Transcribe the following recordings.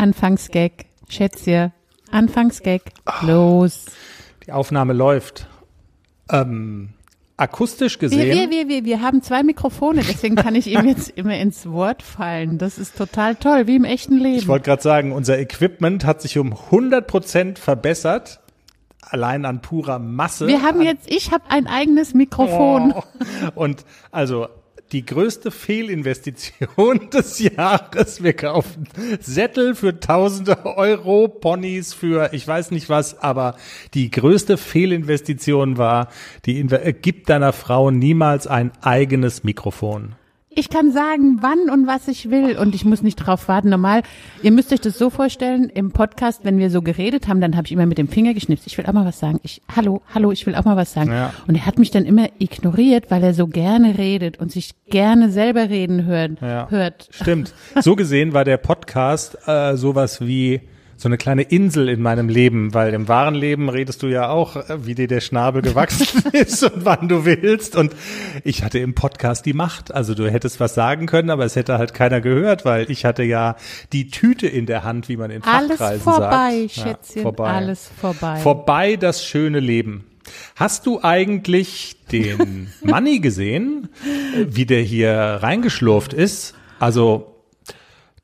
Anfangsgag. Schätzchen. Anfangsgag. Los. Die Aufnahme läuft. Ähm, akustisch gesehen. Wir, wir, wir, wir, wir haben zwei Mikrofone, deswegen kann ich ihm jetzt immer ins Wort fallen. Das ist total toll, wie im echten Leben. Ich wollte gerade sagen, unser Equipment hat sich um 100 Prozent verbessert. Allein an purer Masse. wir haben jetzt, ich habe ein eigenes Mikrofon. Oh. Und also die größte Fehlinvestition des Jahres. Wir kaufen Sättel für tausende Euro, Ponys für ich weiß nicht was, aber die größte Fehlinvestition war, die äh, gibt deiner Frau niemals ein eigenes Mikrofon. Ich kann sagen, wann und was ich will und ich muss nicht drauf warten. Normal, ihr müsst euch das so vorstellen, im Podcast, wenn wir so geredet haben, dann habe ich immer mit dem Finger geschnipst. Ich will auch mal was sagen. Ich, hallo, hallo, ich will auch mal was sagen. Ja. Und er hat mich dann immer ignoriert, weil er so gerne redet und sich gerne selber reden hört. Ja. hört. Stimmt. So gesehen war der Podcast äh, sowas wie so eine kleine Insel in meinem Leben, weil im wahren Leben redest du ja auch, äh, wie dir der Schnabel gewachsen ist und wann du willst. Und ich hatte im Podcast die Macht. Also du hättest was sagen können, aber es hätte halt keiner gehört, weil ich hatte ja die Tüte in der Hand, wie man in Alles Fachkreisen vorbei, sagt. Ja, Schätzchen, vorbei. alles vorbei. Vorbei das schöne Leben. Hast du eigentlich den Manni gesehen, wie der hier reingeschlurft ist? Also,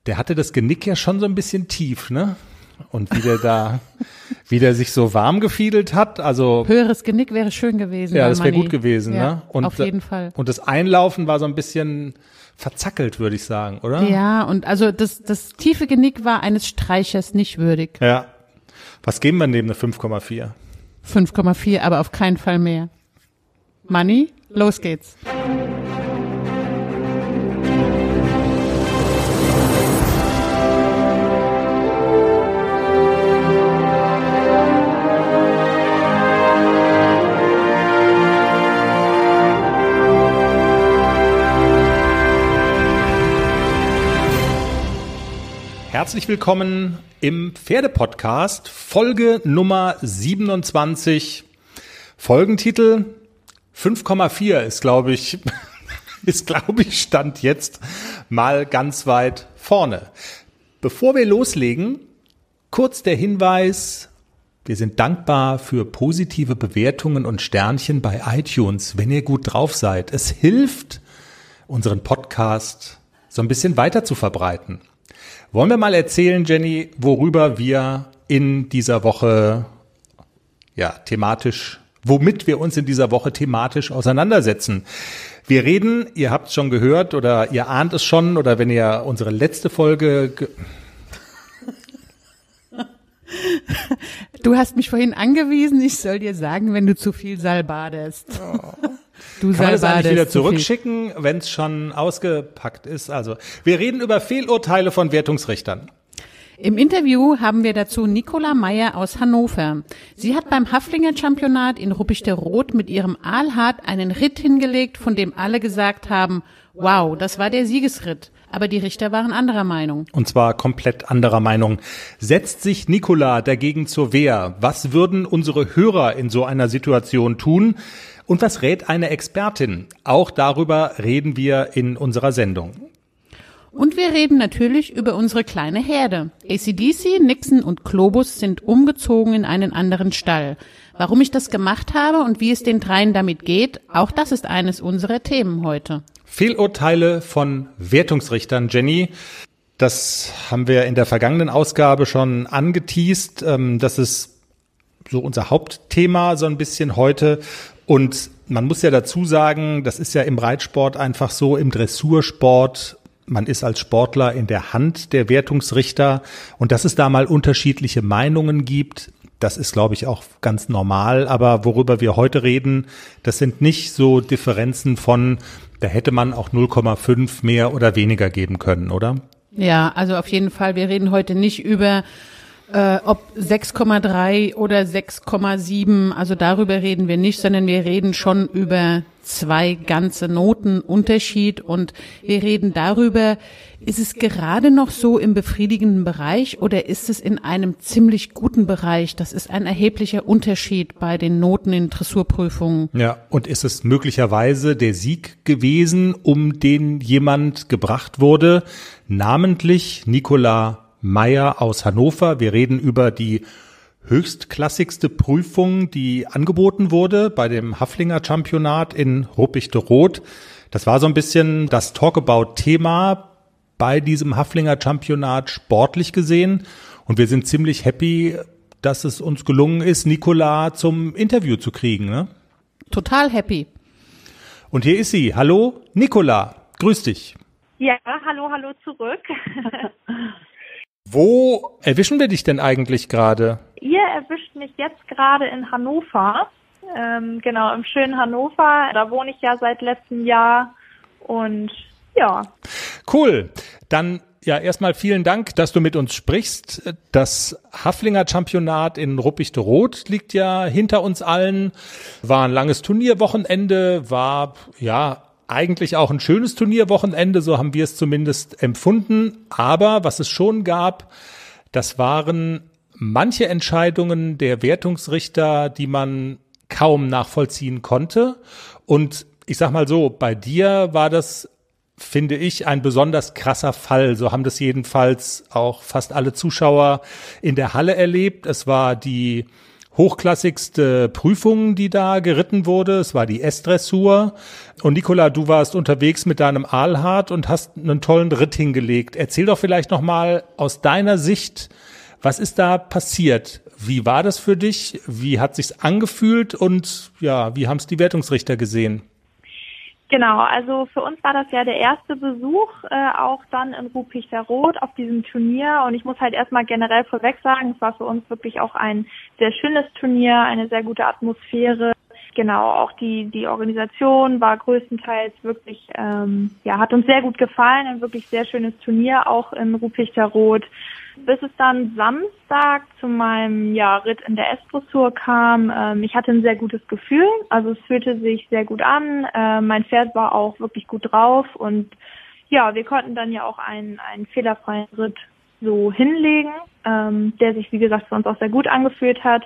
der hatte das Genick ja schon so ein bisschen tief, ne? Und wie der da, wie der sich so warm gefiedelt hat, also Höheres Genick wäre schön gewesen. ja, das wäre gut gewesen, ja, ne? Und, auf jeden Fall. Und das Einlaufen war so ein bisschen verzackelt, würde ich sagen, oder? Ja, und also das, das tiefe Genick war eines Streichers nicht würdig. Ja. Was geben wir neben eine 5,4? 5,4, aber auf keinen Fall mehr. Money, los geht's. Herzlich willkommen im Pferdepodcast, Folge Nummer 27. Folgentitel 5,4 ist, glaube ich, ist, glaube ich, Stand jetzt mal ganz weit vorne. Bevor wir loslegen, kurz der Hinweis, wir sind dankbar für positive Bewertungen und Sternchen bei iTunes, wenn ihr gut drauf seid. Es hilft, unseren Podcast so ein bisschen weiter zu verbreiten. Wollen wir mal erzählen, Jenny, worüber wir in dieser Woche ja thematisch, womit wir uns in dieser Woche thematisch auseinandersetzen? Wir reden, ihr habt es schon gehört oder ihr ahnt es schon oder wenn ihr unsere letzte Folge ge Du hast mich vorhin angewiesen, ich soll dir sagen, wenn du zu viel salbadest. Du. Kann man das eigentlich wieder zurückschicken, wenn es schon ausgepackt ist? Also, wir reden über Fehlurteile von Wertungsrichtern. Im Interview haben wir dazu Nicola Meyer aus Hannover. Sie hat beim Haflinger Championat in Ruppichteroth mit ihrem Aalhart einen Ritt hingelegt, von dem alle gesagt haben, wow, das war der Siegesritt. Aber die Richter waren anderer Meinung. Und zwar komplett anderer Meinung. Setzt sich Nicola dagegen zur Wehr? Was würden unsere Hörer in so einer Situation tun? Und was rät eine Expertin? Auch darüber reden wir in unserer Sendung. Und wir reden natürlich über unsere kleine Herde. ACDC, Nixon und Globus sind umgezogen in einen anderen Stall. Warum ich das gemacht habe und wie es den dreien damit geht, auch das ist eines unserer Themen heute. Fehlurteile von Wertungsrichtern, Jenny. Das haben wir in der vergangenen Ausgabe schon angeteased. Ähm, Das ist so unser Hauptthema so ein bisschen heute. Und man muss ja dazu sagen, das ist ja im Reitsport einfach so, im Dressursport, man ist als Sportler in der Hand der Wertungsrichter und dass es da mal unterschiedliche Meinungen gibt, das ist, glaube ich, auch ganz normal. Aber worüber wir heute reden, das sind nicht so Differenzen von, da hätte man auch 0,5 mehr oder weniger geben können, oder? Ja, also auf jeden Fall. Wir reden heute nicht über äh, ob 6,3 oder 6,7. Also darüber reden wir nicht, sondern wir reden schon über zwei ganze Noten Unterschied und wir reden darüber, ist es gerade noch so im befriedigenden Bereich oder ist es in einem ziemlich guten Bereich? Das ist ein erheblicher Unterschied bei den Noten in Dressurprüfungen. Ja, und ist es möglicherweise der Sieg gewesen, um den jemand gebracht wurde, namentlich Nicola Meyer aus Hannover. Wir reden über die höchstklassigste Prüfung, die angeboten wurde bei dem Haflinger Championat in Ruppichte-Rot. Das war so ein bisschen das Talkabout-Thema bei diesem Haflinger Championat sportlich gesehen. Und wir sind ziemlich happy, dass es uns gelungen ist, Nicola zum Interview zu kriegen. Ne? Total happy. Und hier ist sie. Hallo, Nicola. Grüß dich. Ja, hallo, hallo zurück. Wo erwischen wir dich denn eigentlich gerade? Ihr erwischt mich jetzt gerade in Hannover. Ähm, genau, im schönen Hannover. Da wohne ich ja seit letztem Jahr. Und ja. Cool. Dann ja, erstmal vielen Dank, dass du mit uns sprichst. Das Haflinger Championat in Ruppichte-Rot liegt ja hinter uns allen. War ein langes Turnierwochenende, war ja eigentlich auch ein schönes Turnierwochenende, so haben wir es zumindest empfunden. Aber was es schon gab, das waren manche Entscheidungen der Wertungsrichter, die man kaum nachvollziehen konnte. Und ich sag mal so, bei dir war das, finde ich, ein besonders krasser Fall. So haben das jedenfalls auch fast alle Zuschauer in der Halle erlebt. Es war die hochklassigste Prüfung, die da geritten wurde. Es war die S-Dressur. Und Nicola, du warst unterwegs mit deinem Aalhart und hast einen tollen Ritt hingelegt. Erzähl doch vielleicht nochmal aus deiner Sicht, was ist da passiert? Wie war das für dich? Wie hat sich's angefühlt? Und ja, wie haben es die Wertungsrichter gesehen? Genau, also für uns war das ja der erste Besuch äh, auch dann in Rupichter Rot auf diesem Turnier und ich muss halt erstmal generell vorweg sagen, es war für uns wirklich auch ein sehr schönes Turnier, eine sehr gute Atmosphäre. Genau, auch die die Organisation war größtenteils wirklich, ähm, ja, hat uns sehr gut gefallen, ein wirklich sehr schönes Turnier auch in Rupichter Rot bis es dann Samstag zu meinem ja, Ritt in der S-Dressur kam. Ähm, ich hatte ein sehr gutes Gefühl, also es fühlte sich sehr gut an. Äh, mein Pferd war auch wirklich gut drauf und ja, wir konnten dann ja auch einen, einen fehlerfreien Ritt so hinlegen, ähm, der sich wie gesagt für uns auch sehr gut angefühlt hat.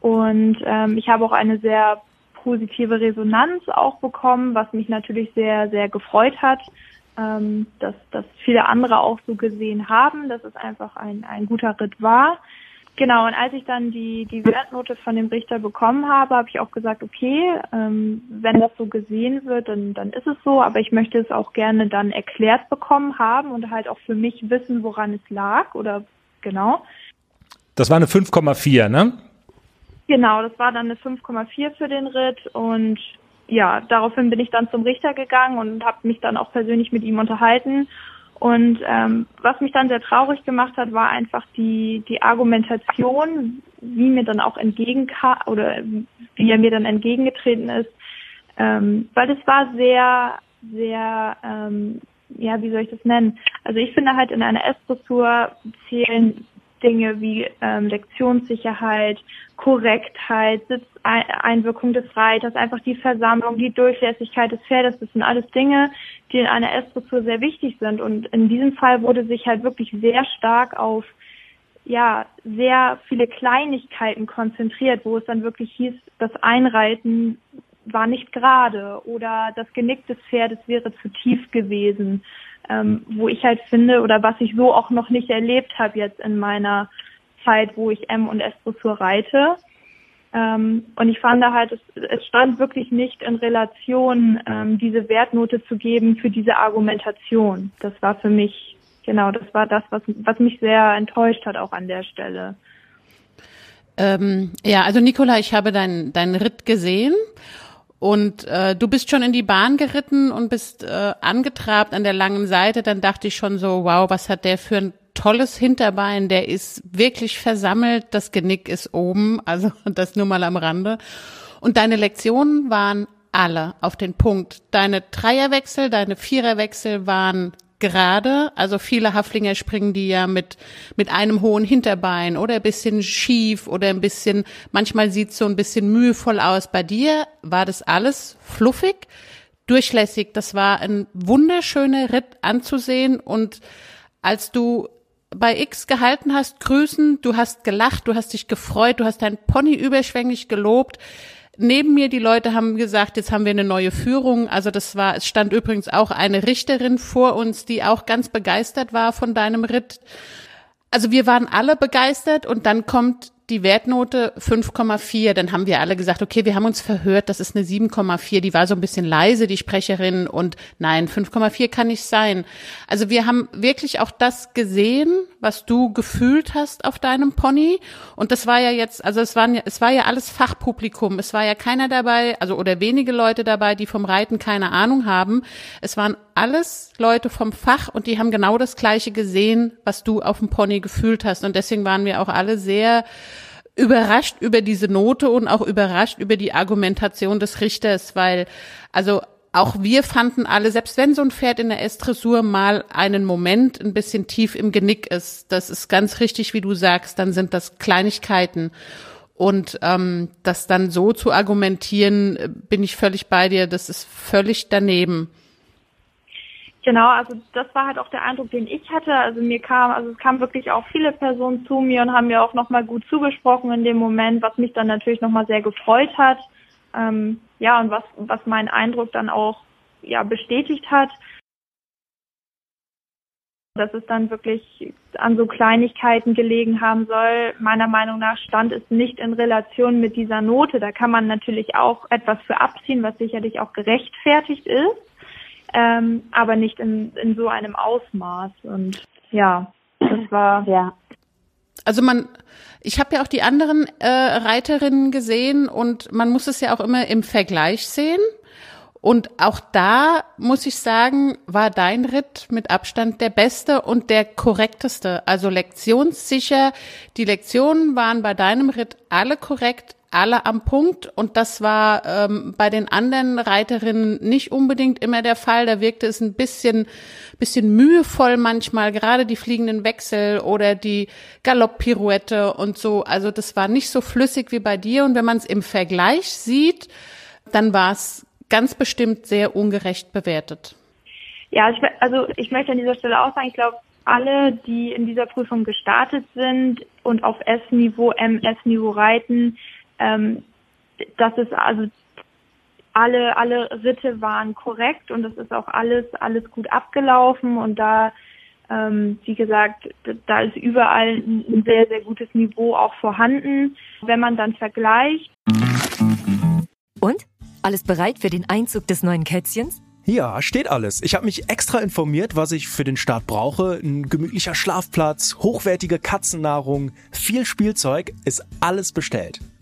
Und ähm, ich habe auch eine sehr positive Resonanz auch bekommen, was mich natürlich sehr, sehr gefreut hat ähm, dass, dass viele andere auch so gesehen haben, dass es einfach ein, ein guter Ritt war. Genau, und als ich dann die, die Wertnote von dem Richter bekommen habe, habe ich auch gesagt, okay, ähm, wenn das so gesehen wird, dann, dann ist es so, aber ich möchte es auch gerne dann erklärt bekommen haben und halt auch für mich wissen, woran es lag oder genau. Das war eine 5,4, ne? Genau, das war dann eine 5,4 für den Ritt und ja, daraufhin bin ich dann zum Richter gegangen und habe mich dann auch persönlich mit ihm unterhalten. Und ähm, was mich dann sehr traurig gemacht hat, war einfach die, die Argumentation, wie mir dann auch entgegenkam oder wie er mir dann entgegengetreten ist. Ähm, weil das war sehr, sehr, ähm, ja, wie soll ich das nennen? Also ich finde halt in einer S-Dressur zählen Dinge wie ähm, Lektionssicherheit, Korrektheit, Sitzeinwirkung des Reiters, einfach die Versammlung, die Durchlässigkeit des Pferdes, das sind alles Dinge, die in einer S-Dressur sehr wichtig sind. Und in diesem Fall wurde sich halt wirklich sehr stark auf ja, sehr viele Kleinigkeiten konzentriert, wo es dann wirklich hieß, das Einreiten war nicht gerade oder das Genick des Pferdes wäre zu tief gewesen ähm, wo ich halt finde oder was ich so auch noch nicht erlebt habe jetzt in meiner Zeit, wo ich M und S-Dressur reite. Ähm, und ich fand da halt, es, es stand wirklich nicht in Relation, ähm, diese Wertnote zu geben für diese Argumentation. Das war für mich, genau, das war das, was, was mich sehr enttäuscht hat auch an der Stelle. Ähm, ja, also Nicola, ich habe deinen deinen Ritt gesehen und äh, du bist schon in die Bahn geritten und bist äh, angetrabt an der langen Seite, dann dachte ich schon so, wow, was hat der für ein tolles Hinterbein, der ist wirklich versammelt, das Genick ist oben, also das nur mal am Rande. Und deine Lektionen waren alle auf den Punkt. Deine Dreierwechsel, deine Viererwechsel waren gerade. Also viele Haflinger springen die ja mit, mit einem hohen Hinterbein oder ein bisschen schief oder ein bisschen, manchmal sieht so ein bisschen mühevoll aus. Bei dir war das alles fluffig, durchlässig. Das war ein wunderschöner Ritt anzusehen und als du bei X gehalten hast, grüßen, du hast gelacht, du hast dich gefreut, du hast dein Pony überschwänglich gelobt neben mir, die Leute haben gesagt, jetzt haben wir eine neue Führung. Also das war, es stand übrigens auch eine Richterin vor uns, die auch ganz begeistert war von deinem Ritt. Also wir waren alle begeistert und dann kommt die Wertnote 5,4. Dann haben wir alle gesagt, okay, wir haben uns verhört, das ist eine 7,4. Die war so ein bisschen leise, die Sprecherin. Und nein, 5,4 kann nicht sein. Also wir haben wirklich auch das gesehen, was du gefühlt hast auf deinem Pony. Und das war ja jetzt, also es waren es war ja alles Fachpublikum. Es war ja keiner dabei, also oder wenige Leute dabei, die vom Reiten keine Ahnung haben. Es waren alles Leute vom Fach und die haben genau das Gleiche gesehen, was du auf dem Pony gefühlt hast. Und deswegen waren wir auch alle sehr überrascht über diese Note und auch überrascht über die Argumentation des Richters, weil also auch wir fanden alle, selbst wenn so ein Pferd in der S-Dressur mal einen Moment ein bisschen tief im Genick ist, das ist ganz richtig, wie du sagst, dann sind das Kleinigkeiten. Und ähm, das dann so zu argumentieren, bin ich völlig bei dir, das ist völlig daneben. Genau, also das war halt auch der Eindruck, den ich hatte. Also mir kam, also es kamen wirklich auch viele Personen zu mir und haben mir auch nochmal gut zugesprochen in dem Moment, was mich dann natürlich nochmal sehr gefreut hat. Ähm, ja, und was, was mein Eindruck dann auch ja, bestätigt hat. Dass es dann wirklich an so Kleinigkeiten gelegen haben soll. Meiner Meinung nach stand es nicht in Relation mit dieser Note. Da kann man natürlich auch etwas für abziehen, was sicherlich auch gerechtfertigt ist ähm, aber nicht in, in so einem Ausmaß. Und ja, das war ja. Also man, ich habe ja auch die anderen äh, Reiterinnen gesehen und man muss es ja auch immer im Vergleich sehen. Und auch da muss ich sagen, war dein Ritt mit Abstand der beste und der korrekteste. Also lektionssicher. Die Lektionen waren bei deinem Ritt alle korrekt alle am Punkt und das war ähm, bei den anderen Reiterinnen nicht unbedingt immer der Fall. Da wirkte es ein bisschen, bisschen mühevoll manchmal, gerade die fliegenden Wechsel oder die Galopppirouette und so. Also das war nicht so flüssig wie bei dir und wenn man es im Vergleich sieht, dann war es ganz bestimmt sehr ungerecht bewertet. Ja, ich, also ich möchte an dieser Stelle auch sagen, ich glaube, alle, die in dieser Prüfung gestartet sind und auf S-Niveau, MS-Niveau reiten, ähm, das ist also alle, alle Ritte waren korrekt und es ist auch alles, alles gut abgelaufen und da, ähm, wie gesagt, da ist überall ein sehr, sehr gutes Niveau auch vorhanden. Wenn man dann vergleicht. Und? Alles bereit für den Einzug des neuen Kätzchens? Ja, steht alles. Ich habe mich extra informiert, was ich für den Start brauche. Ein gemütlicher Schlafplatz, hochwertige Katzennahrung, viel Spielzeug, ist alles bestellt.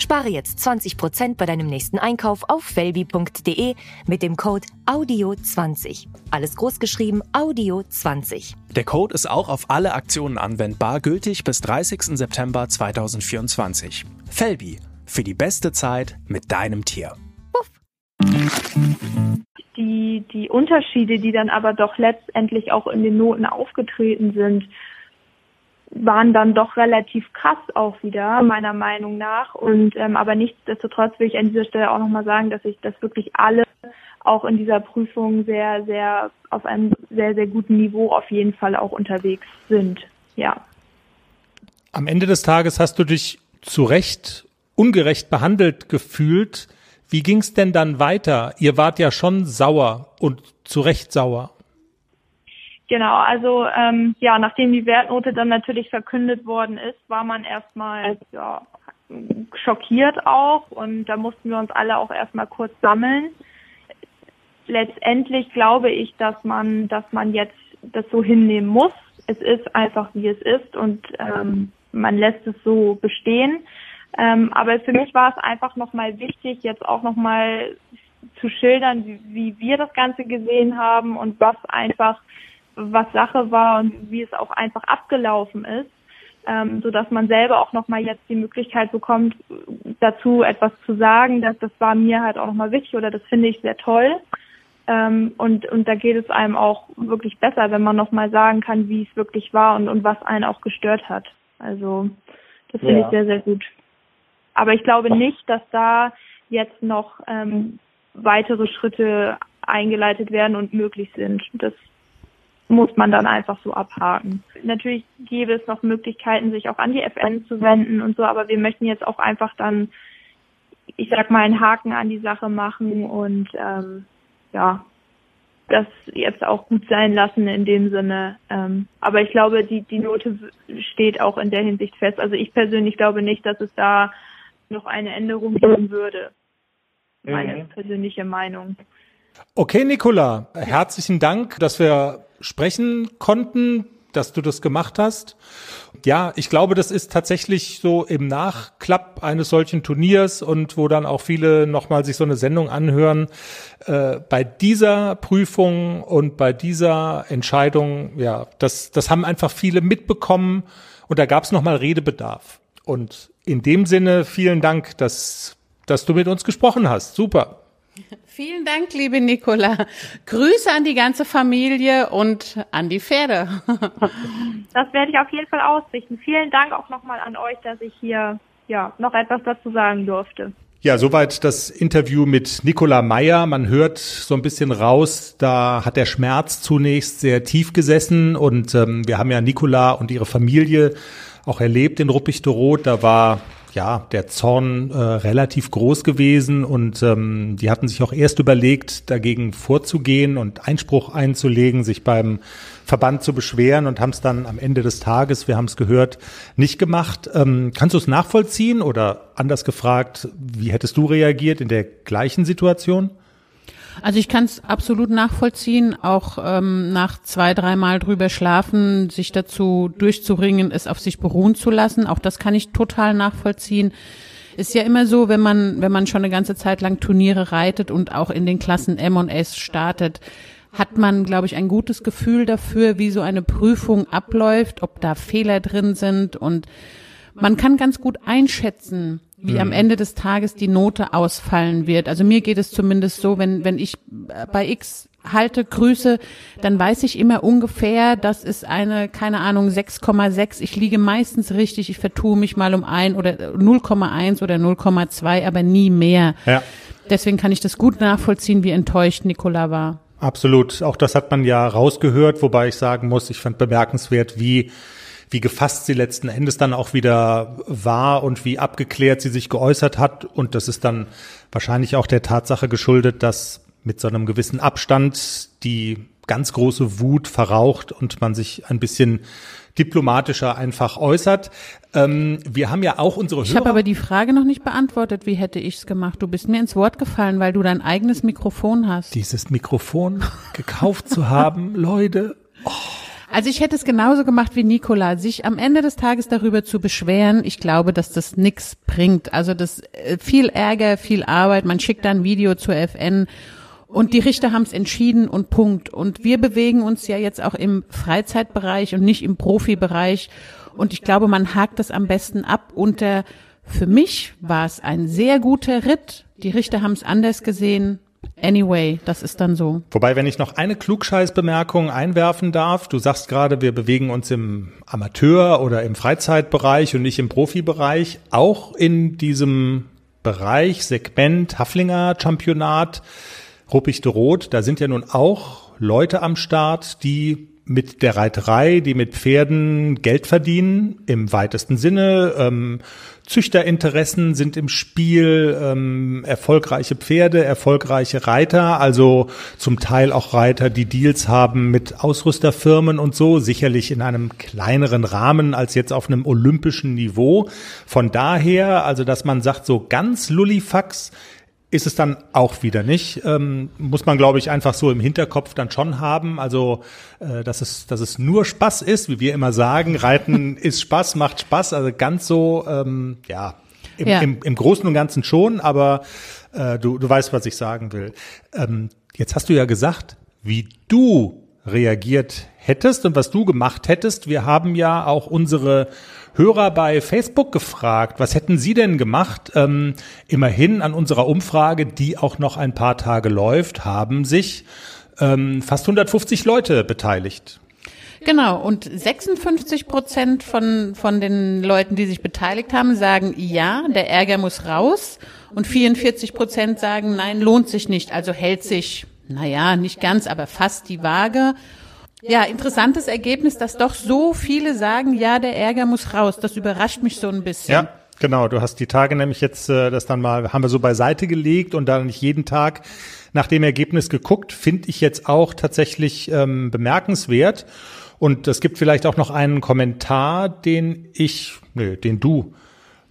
Spare jetzt 20% bei deinem nächsten Einkauf auf felbi.de mit dem Code AUDIO20. Alles großgeschrieben AUDIO20. Der Code ist auch auf alle Aktionen anwendbar, gültig bis 30. September 2024. Felbi, für die beste Zeit mit deinem Tier. Puff. Die, die Unterschiede, die dann aber doch letztendlich auch in den Noten aufgetreten sind, waren dann doch relativ krass auch wieder, meiner Meinung nach. Und ähm, aber nichtsdestotrotz will ich an dieser Stelle auch nochmal sagen, dass ich, dass wirklich alle auch in dieser Prüfung sehr, sehr auf einem sehr, sehr guten Niveau auf jeden Fall auch unterwegs sind. Ja. Am Ende des Tages hast du dich zu Recht ungerecht behandelt gefühlt. Wie ging es denn dann weiter? Ihr wart ja schon sauer und zu Recht sauer. Genau, also ähm, ja, nachdem die Wertnote dann natürlich verkündet worden ist, war man erstmal ja, schockiert auch und da mussten wir uns alle auch erstmal kurz sammeln. Letztendlich glaube ich, dass man, dass man jetzt das so hinnehmen muss. Es ist einfach wie es ist und ähm, man lässt es so bestehen. Ähm, aber für mich war es einfach nochmal wichtig, jetzt auch nochmal zu schildern, wie, wie wir das Ganze gesehen haben und was einfach was Sache war und wie es auch einfach abgelaufen ist. ähm, so dass man selber auch nochmal jetzt die Möglichkeit bekommt, dazu etwas zu sagen. dass das war mir halt auch nochmal wichtig oder das finde ich sehr toll. Ähm, und, und da geht es einem auch wirklich besser, wenn man nochmal sagen kann, wie es wirklich war und, und was einen auch gestört hat. Also das finde ja. ich sehr, sehr gut. Aber ich glaube nicht, dass da jetzt noch ähm, weitere Schritte eingeleitet werden und möglich sind. Das muss man dann einfach so abhaken. Natürlich gäbe es noch Möglichkeiten, sich auch an die FN zu wenden und so, aber wir möchten jetzt auch einfach dann, ich sag mal, einen Haken an die Sache machen und ähm, ja, das jetzt auch gut sein lassen in dem Sinne. Ähm, aber ich glaube, die, die Note steht auch in der Hinsicht fest. Also ich persönlich glaube nicht, dass es da noch eine Änderung geben würde. Meine mhm. persönliche Meinung. Okay, Nicola, herzlichen Dank, dass wir sprechen konnten, dass du das gemacht hast. Ja, ich glaube, das ist tatsächlich so im Nachklapp eines solchen Turniers und wo dann auch viele nochmal sich so eine Sendung anhören. Äh, bei dieser Prüfung und bei dieser Entscheidung, ja, das, das haben einfach viele mitbekommen und da gab es nochmal Redebedarf. Und in dem Sinne vielen Dank, dass, dass du mit uns gesprochen hast. Super. Vielen Dank, liebe Nicola. Grüße an die ganze Familie und an die Pferde. Das werde ich auf jeden Fall ausrichten. Vielen Dank auch nochmal an euch, dass ich hier ja noch etwas dazu sagen durfte. Ja, soweit das Interview mit Nicola Meyer. Man hört so ein bisschen raus, da hat der Schmerz zunächst sehr tief gesessen und ähm, wir haben ja Nicola und ihre Familie auch erlebt in Ruppichteroth. Da war ja, der Zorn äh, relativ groß gewesen und ähm, die hatten sich auch erst überlegt, dagegen vorzugehen und Einspruch einzulegen, sich beim Verband zu beschweren und haben es dann am Ende des Tages, wir haben es gehört, nicht gemacht. Ähm, kannst du es nachvollziehen oder anders gefragt, wie hättest du reagiert in der gleichen Situation? Also ich kann es absolut nachvollziehen, auch ähm, nach zwei, dreimal drüber schlafen, sich dazu durchzuringen, es auf sich beruhen zu lassen. Auch das kann ich total nachvollziehen. Ist ja immer so, wenn man, wenn man schon eine ganze Zeit lang Turniere reitet und auch in den Klassen M und S startet, hat man, glaube ich, ein gutes Gefühl dafür, wie so eine Prüfung abläuft, ob da Fehler drin sind und man kann ganz gut einschätzen, wie mhm. am Ende des Tages die Note ausfallen wird. Also mir geht es zumindest so, wenn, wenn ich bei X halte, grüße, dann weiß ich immer ungefähr, das ist eine, keine Ahnung, 6,6. Ich liege meistens richtig, ich vertue mich mal um ein oder 0,1 oder 0,2, aber nie mehr. Ja. Deswegen kann ich das gut nachvollziehen, wie enttäuscht Nicola war. Absolut. Auch das hat man ja rausgehört, wobei ich sagen muss, ich fand bemerkenswert, wie wie gefasst sie letzten Endes dann auch wieder war und wie abgeklärt sie sich geäußert hat. Und das ist dann wahrscheinlich auch der Tatsache geschuldet, dass mit so einem gewissen Abstand die ganz große Wut verraucht und man sich ein bisschen diplomatischer einfach äußert. Ähm, wir haben ja auch unsere Hörer. Ich habe aber die Frage noch nicht beantwortet, wie hätte ich es gemacht. Du bist mir ins Wort gefallen, weil du dein eigenes Mikrofon hast. Dieses Mikrofon gekauft zu haben, Leute. Oh. Also ich hätte es genauso gemacht wie Nicola, sich am Ende des Tages darüber zu beschweren. Ich glaube, dass das nichts bringt. Also das äh, viel Ärger, viel Arbeit. Man schickt dann Video zur FN und die Richter haben es entschieden und Punkt. Und wir bewegen uns ja jetzt auch im Freizeitbereich und nicht im Profibereich. Und ich glaube, man hakt das am besten ab unter für mich war es ein sehr guter Ritt. Die Richter haben es anders gesehen. Anyway, das ist dann so. Wobei, wenn ich noch eine Klugscheißbemerkung einwerfen darf, du sagst gerade, wir bewegen uns im Amateur- oder im Freizeitbereich und nicht im Profibereich. Auch in diesem Bereich, Segment, Haflinger Championat, Ruppichte Rot, da sind ja nun auch Leute am Start, die mit der Reiterei, die mit Pferden Geld verdienen, im weitesten Sinne. Ähm, Züchterinteressen sind im Spiel, ähm, erfolgreiche Pferde, erfolgreiche Reiter, also zum Teil auch Reiter, die Deals haben mit Ausrüsterfirmen und so, sicherlich in einem kleineren Rahmen als jetzt auf einem olympischen Niveau. Von daher, also dass man sagt, so ganz Lullifax ist es dann auch wieder nicht. Ähm, muss man, glaube ich, einfach so im Hinterkopf dann schon haben. Also, äh, dass, es, dass es nur Spaß ist, wie wir immer sagen. Reiten ist Spaß, macht Spaß. Also ganz so, ähm, ja, im, ja. Im, im Großen und Ganzen schon, aber äh, du, du weißt, was ich sagen will. Ähm, jetzt hast du ja gesagt, wie du reagiert hättest und was du gemacht hättest. Wir haben ja auch unsere Hörer bei Facebook gefragt, was hätten sie denn gemacht? Ähm, immerhin an unserer Umfrage, die auch noch ein paar Tage läuft, haben sich ähm, fast 150 Leute beteiligt. Genau, und 56 Prozent von, von den Leuten, die sich beteiligt haben, sagen, ja, der Ärger muss raus. Und 44 Prozent sagen, nein, lohnt sich nicht. Also hält sich, naja, nicht ganz, aber fast die Waage. Ja, interessantes Ergebnis, dass doch so viele sagen, ja, der Ärger muss raus. Das überrascht mich so ein bisschen. Ja, genau. Du hast die Tage nämlich jetzt äh, das dann mal, haben wir so beiseite gelegt und dann nicht jeden Tag nach dem Ergebnis geguckt, finde ich jetzt auch tatsächlich ähm, bemerkenswert. Und es gibt vielleicht auch noch einen Kommentar, den ich, nö, den du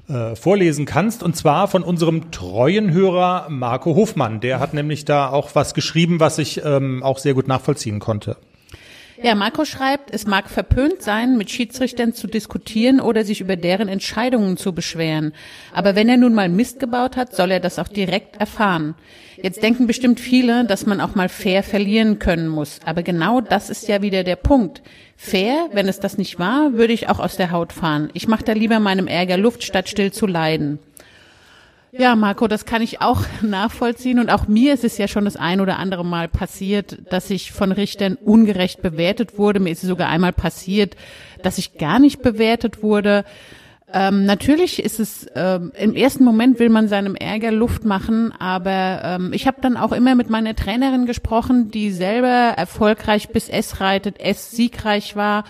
äh, vorlesen kannst, und zwar von unserem treuen Hörer Marco Hofmann. Der hat nämlich da auch was geschrieben, was ich ähm, auch sehr gut nachvollziehen konnte. Ja, Marco schreibt, es mag verpönt sein, mit Schiedsrichtern zu diskutieren oder sich über deren Entscheidungen zu beschweren. Aber wenn er nun mal Mist gebaut hat, soll er das auch direkt erfahren. Jetzt denken bestimmt viele, dass man auch mal fair verlieren können muss. Aber genau das ist ja wieder der Punkt. Fair, wenn es das nicht war, würde ich auch aus der Haut fahren. Ich mache da lieber meinem Ärger Luft, statt still zu leiden. Ja, Marco, das kann ich auch nachvollziehen. Und auch mir ist es ja schon das ein oder andere Mal passiert, dass ich von Richtern ungerecht bewertet wurde. Mir ist es sogar einmal passiert, dass ich gar nicht bewertet wurde. Ähm, natürlich ist es ähm, im ersten Moment will man seinem Ärger Luft machen, aber ähm, ich habe dann auch immer mit meiner Trainerin gesprochen, die selber erfolgreich bis S reitet, S siegreich war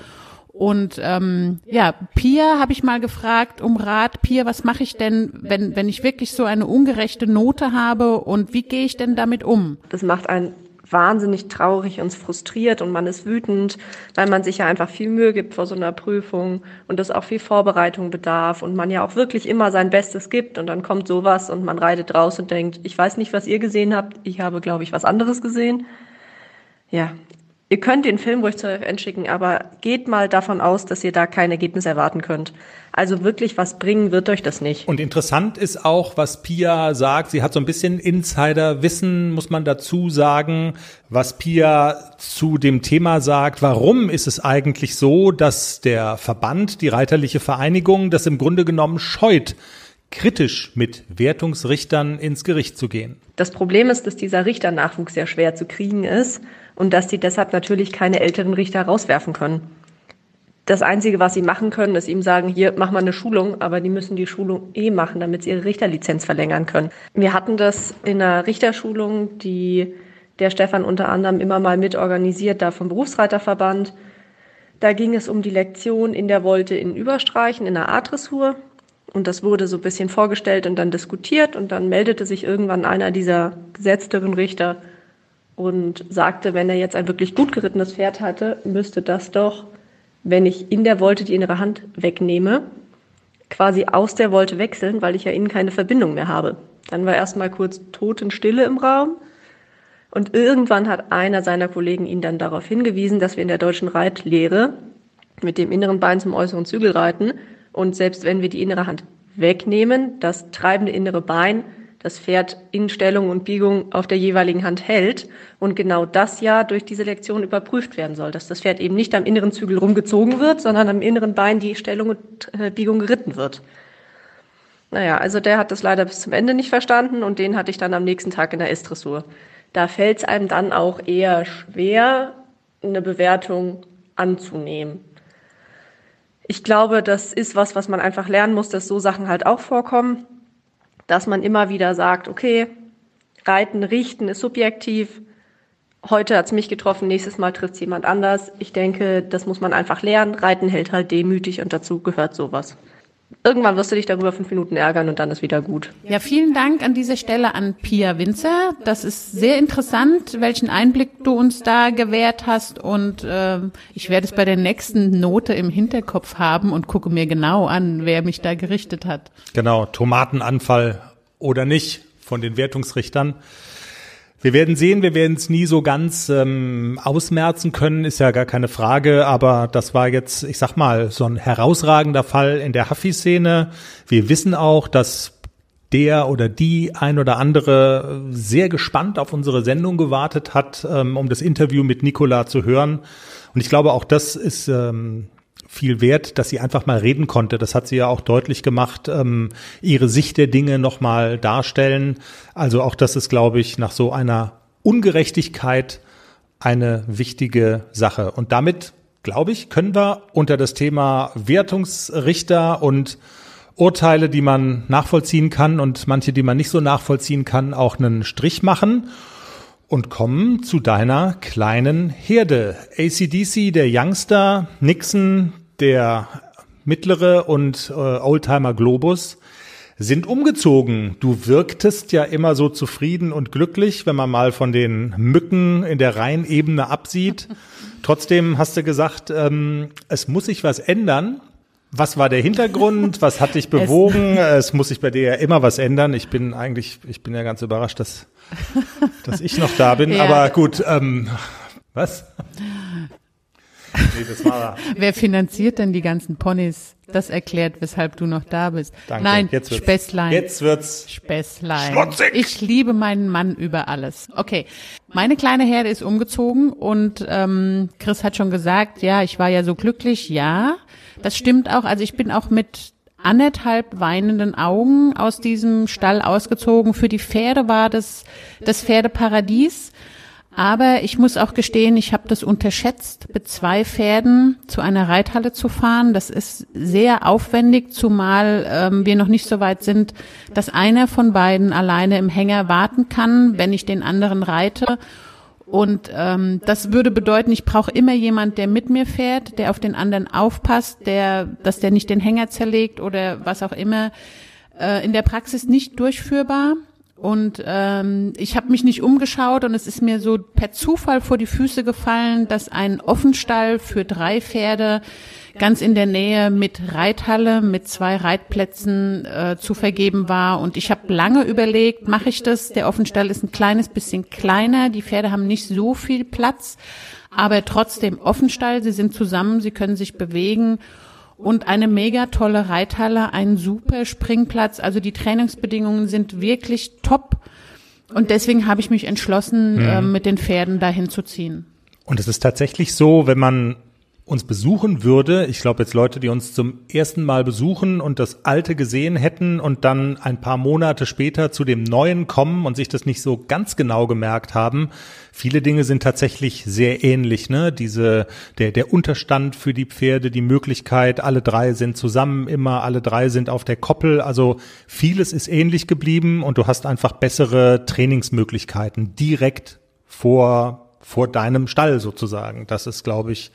und ähm, ja, Pia habe ich mal gefragt um Rat. Pia, was mache ich denn, wenn, wenn ich wirklich so eine ungerechte Note habe und wie gehe ich denn damit um? Das macht einen wahnsinnig traurig und frustriert und man ist wütend, weil man sich ja einfach viel Mühe gibt vor so einer Prüfung und das auch viel Vorbereitung bedarf und man ja auch wirklich immer sein Bestes gibt und dann kommt sowas und man reitet raus und denkt, ich weiß nicht, was ihr gesehen habt, ich habe, glaube ich, was anderes gesehen. Ja, Ihr könnt den Film ruhig zur FN schicken, aber geht mal davon aus, dass ihr da kein Ergebnis erwarten könnt. Also wirklich was bringen wird euch das nicht. Und interessant ist auch, was Pia sagt. Sie hat so ein bisschen Insiderwissen, muss man dazu sagen, was Pia zu dem Thema sagt. Warum ist es eigentlich so, dass der Verband, die Reiterliche Vereinigung, das im Grunde genommen scheut, kritisch mit Wertungsrichtern ins Gericht zu gehen? Das Problem ist, dass dieser Richternachwuchs sehr schwer zu kriegen ist und dass sie deshalb natürlich keine älteren Richter rauswerfen können. Das Einzige, was sie machen können, ist ihm sagen, hier, mach mal eine Schulung, aber die müssen die Schulung eh machen, damit sie ihre Richterlizenz verlängern können. Wir hatten das in einer Richterschulung, die der Stefan unter anderem immer mal mitorganisiert, da vom Berufsreiterverband. Da ging es um die Lektion in der Wolte in Überstreichen, in der A-Dressur. Und das wurde so ein bisschen vorgestellt und dann diskutiert. Und dann meldete sich irgendwann einer dieser gesetzteren Richter und sagte, wenn er jetzt ein wirklich gut gerittenes Pferd hatte, müsste das doch, wenn ich in der Wolte die innere Hand wegnehme, quasi aus der Wolte wechseln, weil ich ja innen keine Verbindung mehr habe. Dann war erstmal kurz Totenstille im Raum. Und irgendwann hat einer seiner Kollegen ihn dann darauf hingewiesen, dass wir in der deutschen Reitlehre mit dem inneren Bein zum äußeren Zügel reiten und selbst wenn wir die innere Hand wegnehmen, das treibende innere Bein das Pferd in Stellung und Biegung auf der jeweiligen Hand hält und genau das ja durch diese Lektion überprüft werden soll, dass das Pferd eben nicht am inneren Zügel rumgezogen wird, sondern am inneren Bein die Stellung und äh, Biegung geritten wird. Naja, also der hat das leider bis zum Ende nicht verstanden und den hatte ich dann am nächsten Tag in der S-Dressur. Da fällt es einem dann auch eher schwer, eine Bewertung anzunehmen. Ich glaube, das ist was, was man einfach lernen muss, dass so Sachen halt auch vorkommen dass man immer wieder sagt, okay, Reiten, Richten ist subjektiv. Heute hat's mich getroffen, nächstes Mal trifft's jemand anders. Ich denke, das muss man einfach lernen. Reiten hält halt demütig und dazu gehört sowas. Irgendwann wirst du dich darüber fünf Minuten ärgern und dann ist wieder gut. Ja, vielen Dank an dieser Stelle an Pia Winzer. Das ist sehr interessant, welchen Einblick du uns da gewährt hast. Und äh, ich werde es bei der nächsten Note im Hinterkopf haben und gucke mir genau an, wer mich da gerichtet hat. Genau, Tomatenanfall oder nicht von den Wertungsrichtern. Wir werden sehen, wir werden es nie so ganz ähm, ausmerzen können, ist ja gar keine Frage, aber das war jetzt, ich sag mal, so ein herausragender Fall in der Haffi-Szene. Wir wissen auch, dass der oder die ein oder andere sehr gespannt auf unsere Sendung gewartet hat, ähm, um das Interview mit Nicola zu hören. Und ich glaube, auch das ist ähm, viel wert, dass sie einfach mal reden konnte. Das hat sie ja auch deutlich gemacht, ähm, ihre Sicht der Dinge nochmal darstellen. Also auch das ist, glaube ich, nach so einer Ungerechtigkeit eine wichtige Sache. Und damit, glaube ich, können wir unter das Thema Wertungsrichter und Urteile, die man nachvollziehen kann und manche, die man nicht so nachvollziehen kann, auch einen Strich machen und kommen zu deiner kleinen Herde. ACDC, der Youngster, Nixon, der mittlere und äh, Oldtimer Globus sind umgezogen. Du wirktest ja immer so zufrieden und glücklich, wenn man mal von den Mücken in der Rheinebene absieht. Trotzdem hast du gesagt, ähm, es muss sich was ändern. Was war der Hintergrund? Was hat dich bewogen? Es, es, muss sich bei dir ja immer was ändern. Ich bin eigentlich, ich bin ja ganz überrascht, dass, dass ich noch da bin. ja. Aber gut, ähm, was? Nee, das war Wer finanziert denn die ganzen Ponys? Das erklärt, weshalb du noch da bist. Danke. Nein, jetzt wird's, Späßlein. Jetzt wird's Späßlein. Schmutzig. Ich liebe meinen Mann über alles. Okay, meine kleine Herde ist umgezogen und ähm, Chris hat schon gesagt, ja, ich war ja so glücklich. Ja, das stimmt auch. Also ich bin auch mit anderthalb weinenden Augen aus diesem Stall ausgezogen. Für die Pferde war das das Pferdeparadies. Aber ich muss auch gestehen, ich habe das unterschätzt, mit zwei Pferden zu einer Reithalle zu fahren. Das ist sehr aufwendig, zumal ähm, wir noch nicht so weit sind, dass einer von beiden alleine im Hänger warten kann, wenn ich den anderen reite. Und ähm, das würde bedeuten, ich brauche immer jemand, der mit mir fährt, der auf den anderen aufpasst, der, dass der nicht den Hänger zerlegt oder was auch immer. Äh, in der Praxis nicht durchführbar. Und ähm, ich habe mich nicht umgeschaut und es ist mir so per Zufall vor die Füße gefallen, dass ein Offenstall für drei Pferde ganz in der Nähe mit Reithalle, mit zwei Reitplätzen äh, zu vergeben war. Und ich habe lange überlegt, mache ich das? Der Offenstall ist ein kleines bisschen kleiner, die Pferde haben nicht so viel Platz, aber trotzdem Offenstall, sie sind zusammen, sie können sich bewegen und eine mega tolle Reithalle, ein super Springplatz. Also die Trainingsbedingungen sind wirklich top. Und deswegen habe ich mich entschlossen, mhm. äh, mit den Pferden dahin zu ziehen. Und es ist tatsächlich so, wenn man uns besuchen würde, ich glaube jetzt Leute, die uns zum ersten Mal besuchen und das alte gesehen hätten und dann ein paar Monate später zu dem neuen kommen und sich das nicht so ganz genau gemerkt haben, viele Dinge sind tatsächlich sehr ähnlich, ne? Diese der der Unterstand für die Pferde, die Möglichkeit, alle drei sind zusammen immer, alle drei sind auf der Koppel, also vieles ist ähnlich geblieben und du hast einfach bessere Trainingsmöglichkeiten direkt vor vor deinem Stall sozusagen. Das ist glaube ich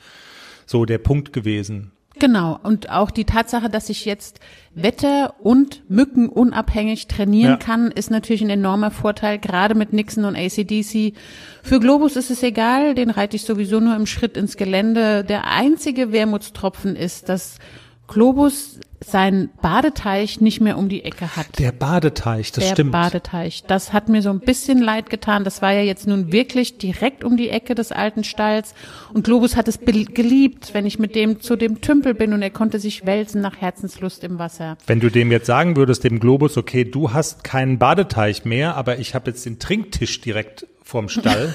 so der Punkt gewesen. Genau. Und auch die Tatsache, dass ich jetzt Wetter- und Mücken unabhängig trainieren ja. kann, ist natürlich ein enormer Vorteil, gerade mit Nixon und ACDC. Für Globus ist es egal, den reite ich sowieso nur im Schritt ins Gelände. Der einzige Wermutstropfen ist, dass Globus sein Badeteich nicht mehr um die Ecke hat. Der Badeteich, das Der stimmt. Der Badeteich, das hat mir so ein bisschen leid getan. Das war ja jetzt nun wirklich direkt um die Ecke des alten Stalls. Und Globus hat es geliebt, wenn ich mit dem zu dem Tümpel bin und er konnte sich wälzen nach Herzenslust im Wasser. Wenn du dem jetzt sagen würdest, dem Globus, okay, du hast keinen Badeteich mehr, aber ich habe jetzt den Trinktisch direkt vorm Stall,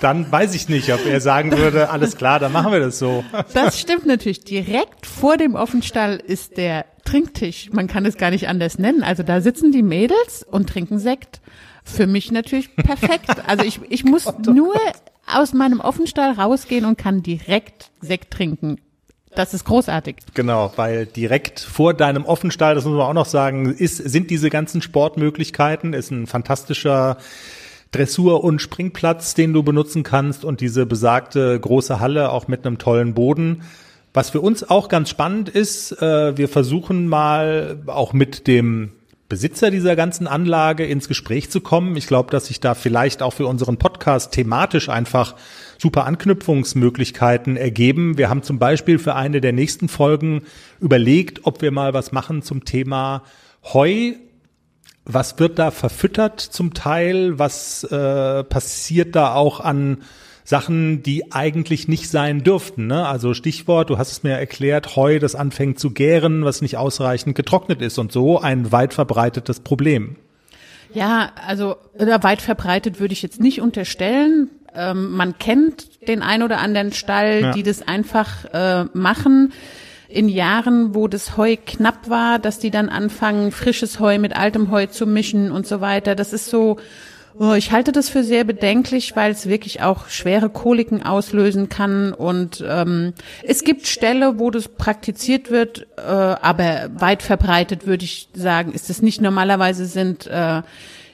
dann weiß ich nicht, ob er sagen würde, alles klar, dann machen wir das so. Das stimmt natürlich. Direkt vor dem Offenstall ist der Trinktisch. Man kann es gar nicht anders nennen. Also da sitzen die Mädels und trinken Sekt. Für mich natürlich perfekt. Also ich, ich muss nur aus meinem Offenstall rausgehen und kann direkt Sekt trinken. Das ist großartig. Genau, weil direkt vor deinem Offenstall, das muss man auch noch sagen, ist, sind diese ganzen Sportmöglichkeiten, ist ein fantastischer Dressur- und Springplatz, den du benutzen kannst und diese besagte große Halle auch mit einem tollen Boden. Was für uns auch ganz spannend ist, äh, wir versuchen mal auch mit dem Besitzer dieser ganzen Anlage ins Gespräch zu kommen. Ich glaube, dass sich da vielleicht auch für unseren Podcast thematisch einfach super Anknüpfungsmöglichkeiten ergeben. Wir haben zum Beispiel für eine der nächsten Folgen überlegt, ob wir mal was machen zum Thema Heu was wird da verfüttert zum Teil? Was äh, passiert da auch an Sachen, die eigentlich nicht sein dürften? Ne? Also Stichwort, du hast es mir erklärt, Heu, das anfängt zu gären, was nicht ausreichend getrocknet ist und so ein weit verbreitetes Problem. Ja, also oder weit verbreitet würde ich jetzt nicht unterstellen. Ähm, man kennt den ein oder anderen Stall, Ja. die das einfach äh, machen. In Jahren, wo das Heu knapp war, dass die dann anfangen, frisches Heu mit altem Heu zu mischen und so weiter. Das ist so, oh, ich halte das für sehr bedenklich, weil es wirklich auch schwere Koliken auslösen kann. Und ähm, es gibt Ställe, wo das praktiziert wird, äh, aber weit verbreitet würde ich sagen, ist es nicht. Normalerweise sind äh,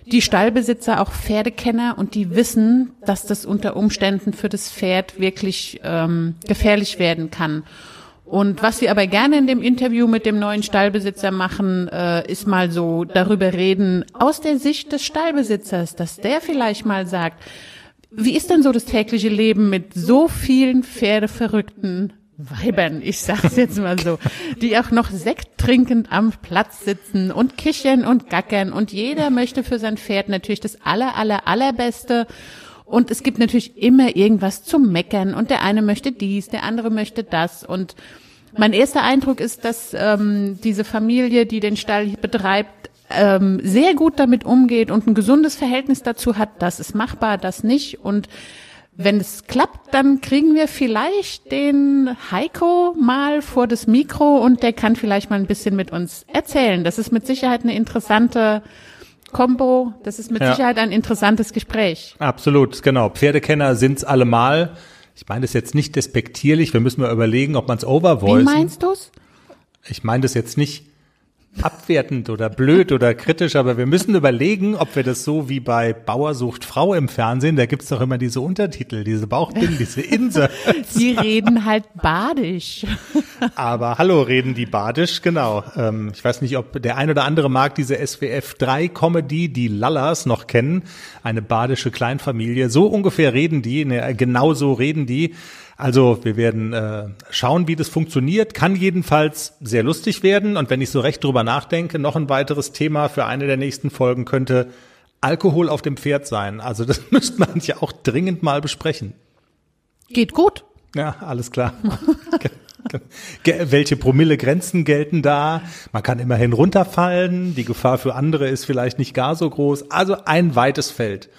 die Stallbesitzer auch Pferdekenner und die wissen, dass das unter Umständen für das Pferd wirklich ähm, gefährlich werden kann. Und was wir aber gerne in dem Interview mit dem neuen Stallbesitzer machen, äh, ist mal so darüber reden, aus der Sicht des Stallbesitzers, dass der vielleicht mal sagt, wie ist denn so das tägliche Leben mit so vielen pferdeverrückten Weibern, ich sag's jetzt mal so, die auch noch Sekt trinkend am Platz sitzen und kichern und gackern und jeder möchte für sein Pferd natürlich das aller, aller, allerbeste. Und es gibt natürlich immer irgendwas zum Meckern und der eine möchte dies, der andere möchte das und mein erster Eindruck ist, dass ähm, diese Familie, die den Stall betreibt, ähm, sehr gut damit umgeht und ein gesundes Verhältnis dazu hat, das ist machbar, das nicht. Und wenn es klappt, dann kriegen wir vielleicht den Heiko mal vor das Mikro und der kann vielleicht mal ein bisschen mit uns erzählen. Das ist mit Sicherheit eine interessante Kombo. Das ist mit Ja. Sicherheit ein interessantes Gespräch. Absolut, genau. Pferdekenner sind's allemal. Ich meine das jetzt nicht despektierlich. Wir müssen mal überlegen, ob man es Wie overvoicen. meinst du's? Ich meine das jetzt nicht abwertend oder blöd oder kritisch, aber wir müssen überlegen, ob wir das so wie bei Bauer sucht Frau im Fernsehen, da gibt's doch immer diese Untertitel, diese Bauchbinden, diese Inserts. Die reden halt badisch. Aber hallo, reden die badisch, genau. Ähm, ich weiß nicht, ob der ein oder andere mag diese SWF 3 Comedy, die Lallas noch kennen, eine badische Kleinfamilie. So ungefähr reden die, ne, genau so reden die. Also wir werden äh, schauen, wie das funktioniert. Kann jedenfalls sehr lustig werden. Und wenn ich so recht drüber nachdenke, noch ein weiteres Thema für eine der nächsten Folgen könnte Alkohol auf dem Pferd sein. Also das müsste man ja auch dringend mal besprechen. Geht gut. Ja, alles klar. Welche Promille-Grenzen gelten da? Man kann immerhin runterfallen. Die Gefahr für andere ist vielleicht nicht gar so groß. Also ein weites Feld.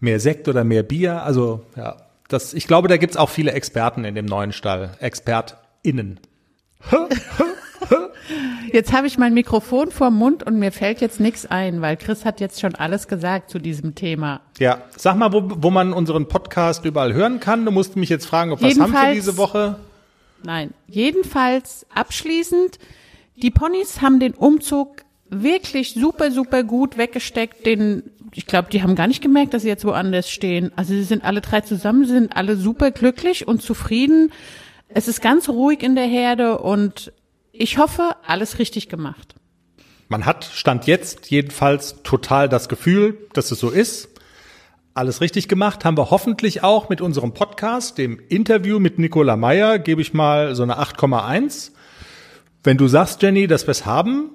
Mehr Sekt oder mehr Bier. Also ja, das, ich glaube, da gibt's auch viele Experten in dem neuen Stall. ExpertInnen. Jetzt habe ich mein Mikrofon vorm Mund und mir fällt jetzt nichts ein, weil Chris hat jetzt schon alles gesagt zu diesem Thema. Ja, sag mal, wo, wo man unseren Podcast überall hören kann. Du musst mich jetzt fragen, ob wir was haben Jedenfalls- diese Woche. Nein, jedenfalls abschließend, die Ponys haben den Umzug wirklich super, super gut weggesteckt. Den, ich glaube, die haben gar nicht gemerkt, dass sie jetzt woanders stehen. Also sie sind alle drei zusammen, sie sind alle super glücklich und zufrieden. Es ist ganz ruhig in der Herde und ich hoffe, alles richtig gemacht. Man hat Stand jetzt jedenfalls total das Gefühl, dass es so ist. Alles richtig gemacht haben wir hoffentlich auch mit unserem Podcast, dem Interview mit Nicola Meyer, gebe ich mal so eine 8,1. Wenn du sagst, Jenny, dass wir es haben,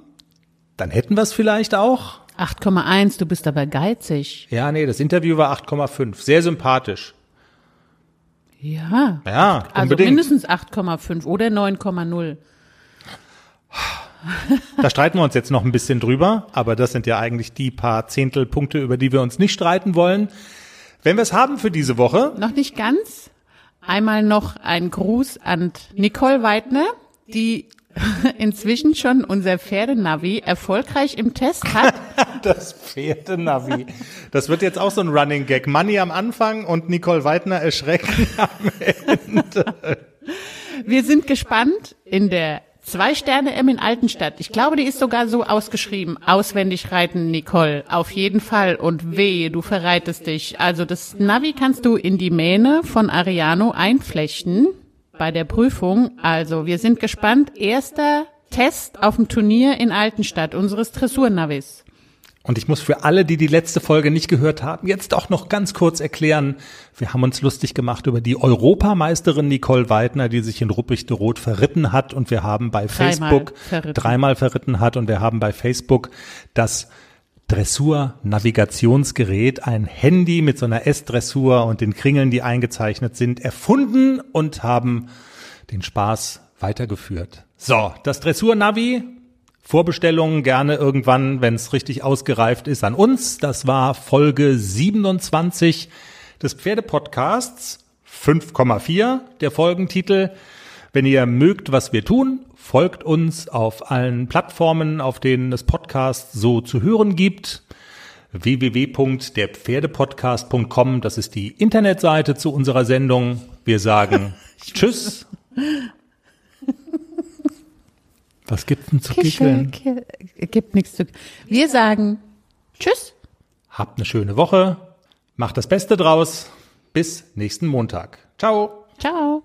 dann hätten wir es vielleicht auch. 8,1, du bist aber geizig. Ja, nee, das Interview war 8,5. Sehr sympathisch. Ja. Ja, Also unbedingt. mindestens 8,5 oder 9,0. Da streiten wir uns jetzt noch ein bisschen drüber, aber das sind ja eigentlich die paar Zehntelpunkte, über die wir uns nicht streiten wollen. Wenn wir es haben für diese Woche, Noch nicht ganz. Einmal noch ein Gruß an Nicole Weidner, die inzwischen schon unser Pferdenavi erfolgreich im Test hat. Das Pferdenavi. Das wird jetzt auch so ein Running Gag. Money am Anfang und Nicole Weidner erschrecken am Ende. Wir sind gespannt in der Zwei Sterne M in Altenstadt. Ich glaube, die ist sogar so ausgeschrieben. Auswendig reiten, Nicole. Auf jeden Fall. Und weh, du verreitest dich. Also das Navi kannst du in die Mähne von Ariano einflechten bei der Prüfung. Also wir sind gespannt. Erster Test auf dem Turnier in Altenstadt unseres Dressurnavis. Und ich muss für alle, die die letzte Folge nicht gehört haben, jetzt auch noch ganz kurz erklären. Wir haben uns lustig gemacht über die Europameisterin Nicole Weidner, die sich in Ruppichte Rot verritten hat. Und wir haben bei Dreimal Facebook verritten. dreimal verritten hat. Und wir haben bei Facebook das Dressur-Navigationsgerät, ein Handy mit so einer S-Dressur und den Kringeln, die eingezeichnet sind, erfunden und haben den Spaß weitergeführt. So, das Dressur-Navi, Vorbestellungen gerne irgendwann, wenn es richtig ausgereift ist, an uns. Das war Folge 27 des Pferdepodcasts 5,4, der Folgentitel. Wenn ihr mögt, was wir tun, folgt uns auf allen Plattformen, auf denen es Podcasts so zu hören gibt www.derpferdepodcast.com, das ist die Internetseite zu unserer Sendung. Wir sagen Tschüss. Was gibt's denn zu kickeln? Gibt nichts zu. Wir sagen Tschüss. Habt eine schöne Woche. Macht das Beste draus. Bis nächsten Montag. Ciao. Ciao.